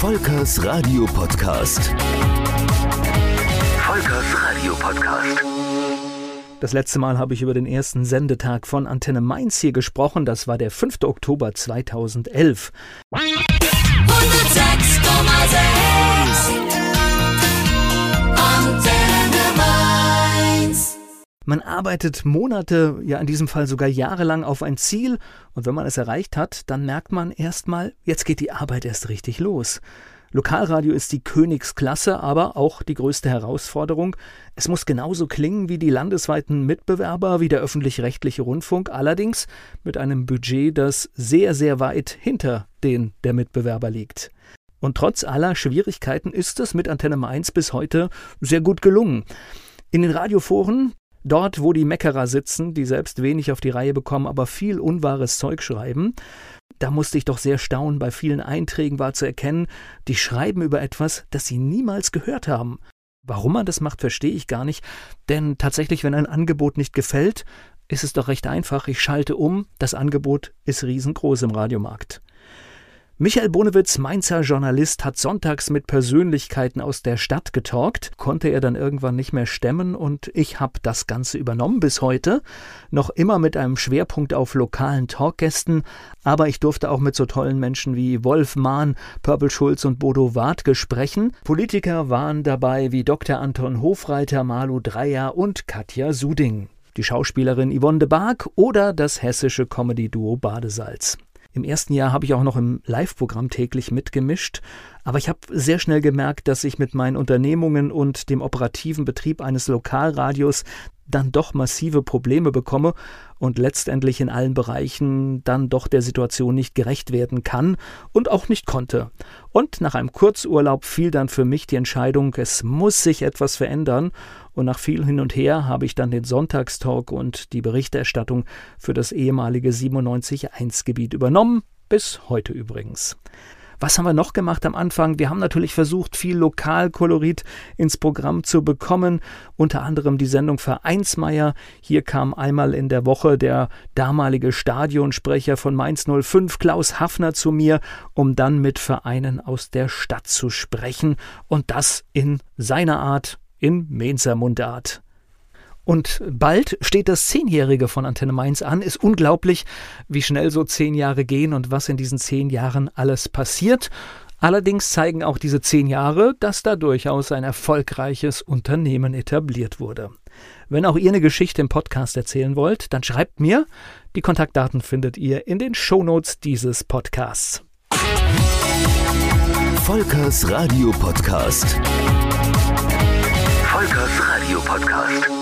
Volkers Radio Podcast. Volkers Radio Podcast. Das letzte Mal habe ich über den ersten Sendetag von Antenne Mainz hier gesprochen. Das war der 5. Oktober 2011. 106,6 Man arbeitet Monate, ja in diesem Fall sogar jahrelang auf ein Ziel und wenn man es erreicht hat, dann merkt man erstmal, jetzt geht die Arbeit erst richtig los. Lokalradio ist die Königsklasse, aber auch die größte Herausforderung. Es muss genauso klingen wie die landesweiten Mitbewerber, wie der öffentlich-rechtliche Rundfunk, allerdings mit einem Budget, das sehr, sehr weit hinter den der Mitbewerber liegt. Und trotz aller Schwierigkeiten ist es mit Antenne Mainz bis heute sehr gut gelungen. In den Radioforen, Dort, wo die Meckerer sitzen, die selbst wenig auf die Reihe bekommen, aber viel unwahres Zeug schreiben, da musste ich doch sehr staunen, bei vielen Einträgen war zu erkennen, die schreiben über etwas, das sie niemals gehört haben. Warum man das macht, verstehe ich gar nicht, denn tatsächlich, wenn ein Angebot nicht gefällt, ist es doch recht einfach, ich schalte um, das Angebot ist riesengroß im Radiomarkt. Michael Bonewitz, Mainzer Journalist, hat sonntags mit Persönlichkeiten aus der Stadt getalkt, konnte er dann irgendwann nicht mehr stemmen und ich habe das Ganze übernommen bis heute, noch immer mit einem Schwerpunkt auf lokalen Talkgästen, aber ich durfte auch mit so tollen Menschen wie Wolf Mahn, Purple Schulz und Bodo Wartke sprechen. Politiker waren dabei wie Dr. Anton Hofreiter, Malu Dreyer und Katja Suding die Schauspielerin Yvonne de Barg oder das hessische Comedy-Duo Badesalz. Im ersten Jahr habe ich auch noch im Live-Programm täglich mitgemischt, aber ich habe sehr schnell gemerkt, dass ich mit meinen Unternehmungen und dem operativen Betrieb eines Lokalradios dann doch massive Probleme bekomme und letztendlich in allen Bereichen dann doch der Situation nicht gerecht werden kann und auch nicht konnte. Und nach einem Kurzurlaub fiel dann für mich die Entscheidung, es muss sich etwas verändern, und nach viel hin und her habe ich dann den Sonntagstalk und die Berichterstattung für das ehemalige 97.1 Gebiet übernommen, bis heute übrigens. Was haben wir noch gemacht am Anfang? Wir haben natürlich versucht, viel Lokalkolorit ins Programm zu bekommen, unter anderem die Sendung Vereinsmeier. Hier kam einmal in der Woche der damalige Stadionsprecher von Mainz 05, Klaus Hafner, zu mir, um dann mit Vereinen aus der Stadt zu sprechen und das in seiner Art, in Mainzer Mundart. Und bald steht das Zehnjährige von Antenne Mainz an. Ist unglaublich, wie schnell so zehn Jahre gehen und was in diesen zehn Jahren alles passiert. Allerdings zeigen auch diese zehn Jahre, dass da durchaus ein erfolgreiches Unternehmen etabliert wurde. Wenn auch ihr eine Geschichte im Podcast erzählen wollt, dann schreibt mir. Die Kontaktdaten findet ihr in den Shownotes dieses Podcasts. Volkers Radio Podcast. Volkers Radio Podcast.